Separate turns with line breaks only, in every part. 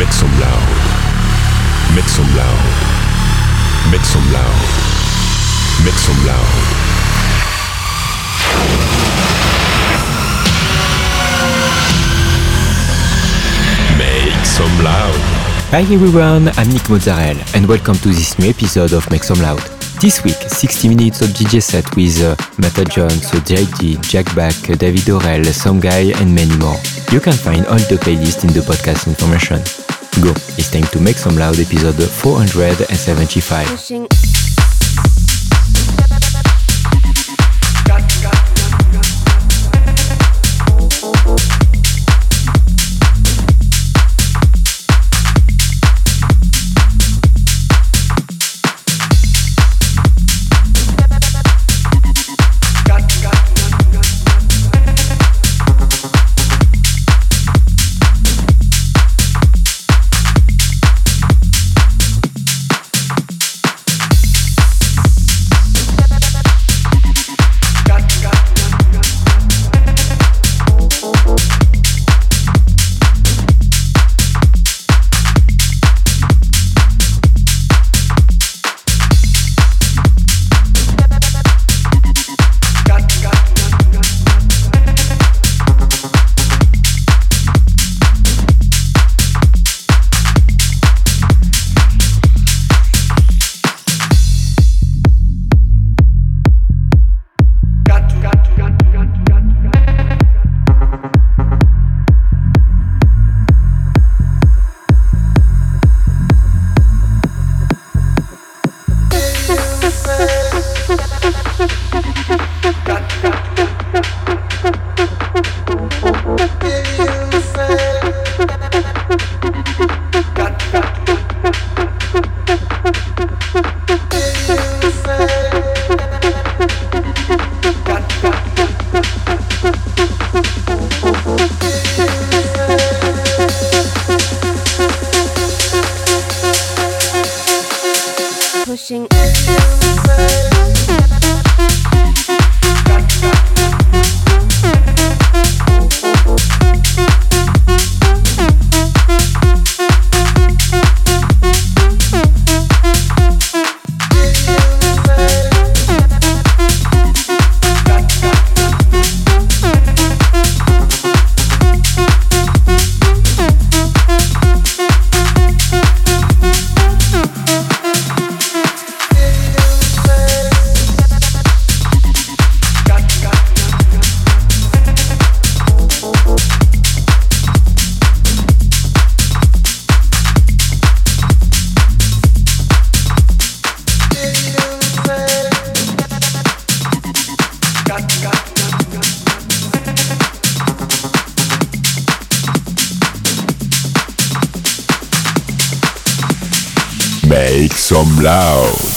Make some loud. Make some loud. Make some loud. Make some loud. Make some loud.
Hi everyone, I'm Nick Mozzarella and welcome to this new episode of Make Some Loud. This week, 60 minutes of DJ set with uh, Mata Jones, JD, Jack Back, David Orell, Some Guy and many more. You can find all the playlists in the podcast information. Go, it's time to Make Some Loud episode 475.
Make some loud.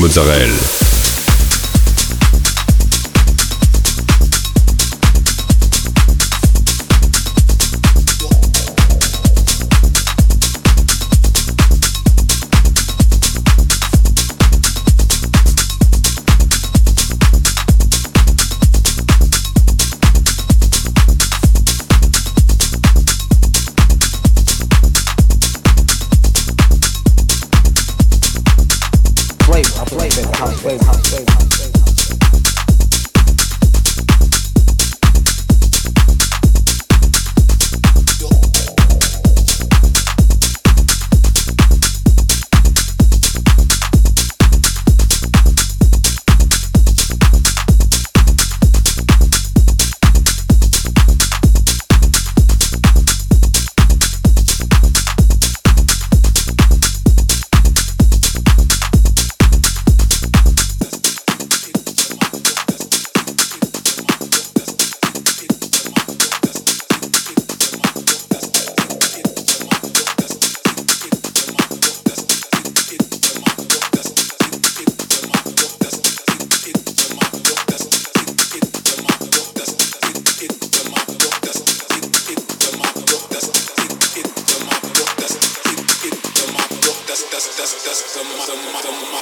Mozzarella.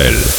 Israel.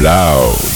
loud.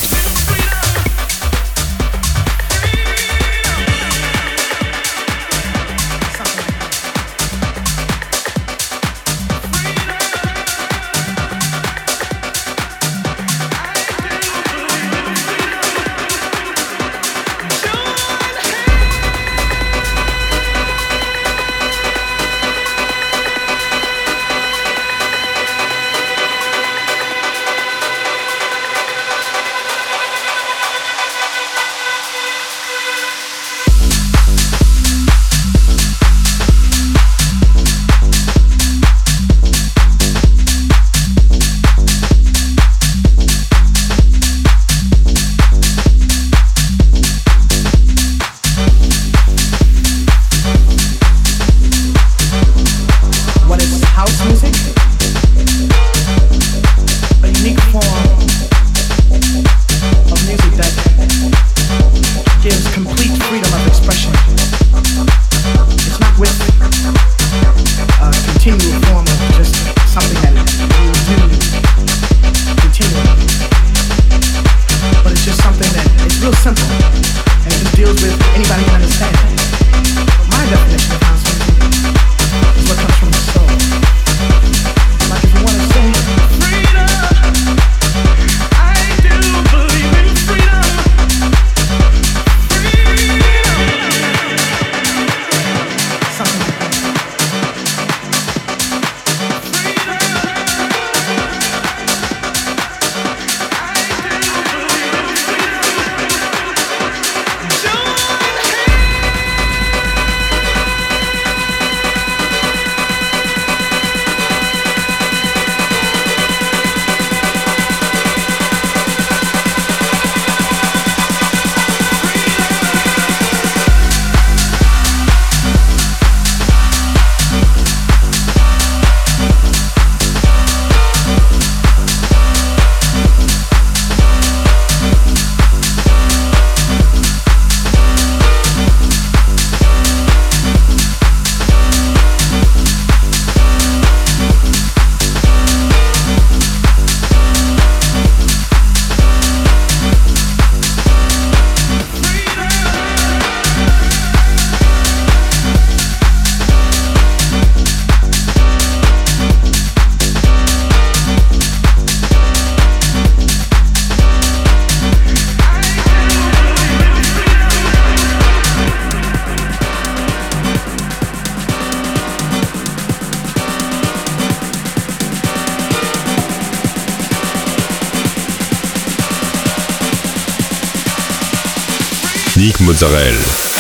Mozzarella.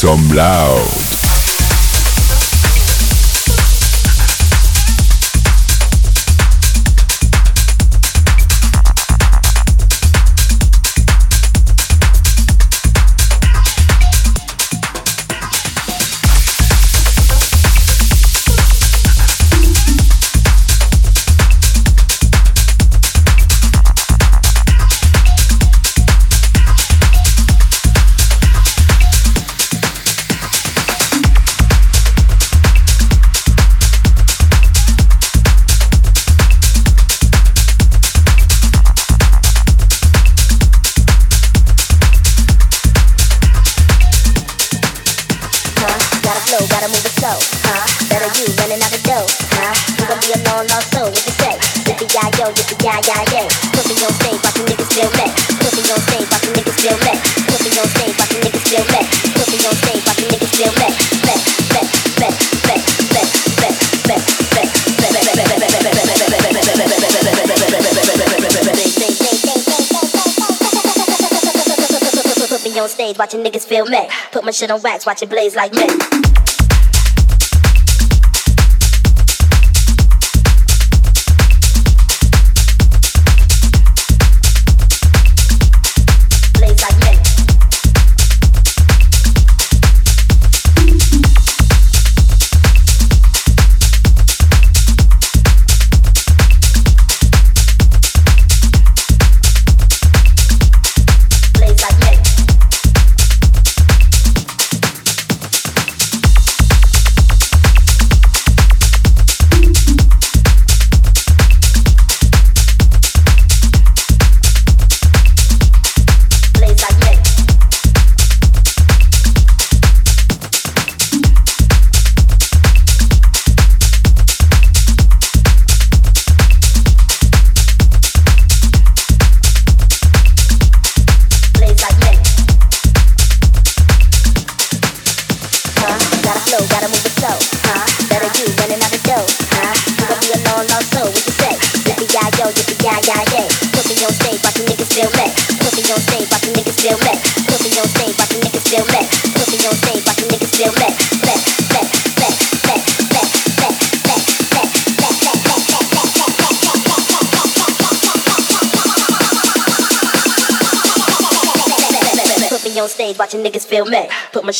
Son
Blau. Some loud.
watching niggas feel me. Put my shit on wax, watch it blaze like me.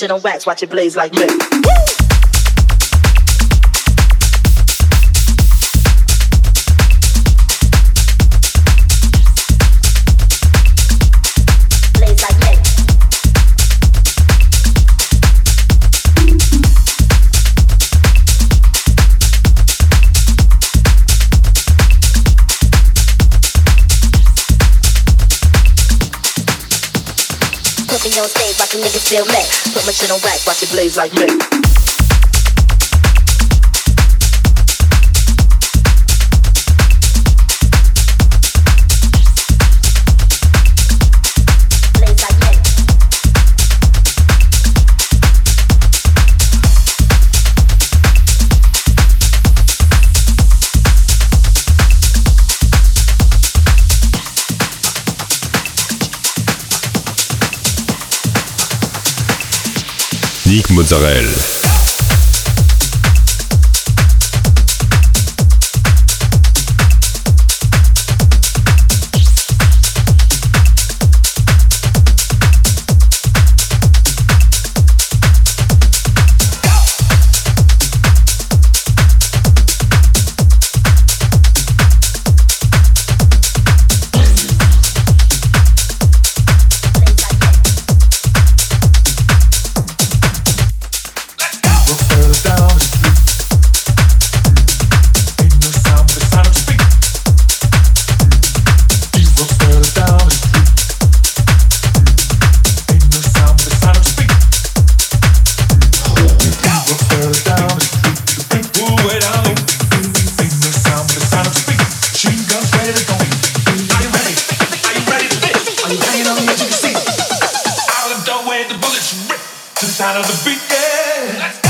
Shit on wax, watch it blaze like me. Shit on rack, watch it blaze like me.
Musik Mozzarella.
the bullets
rip to the sound of the beat. Yeah.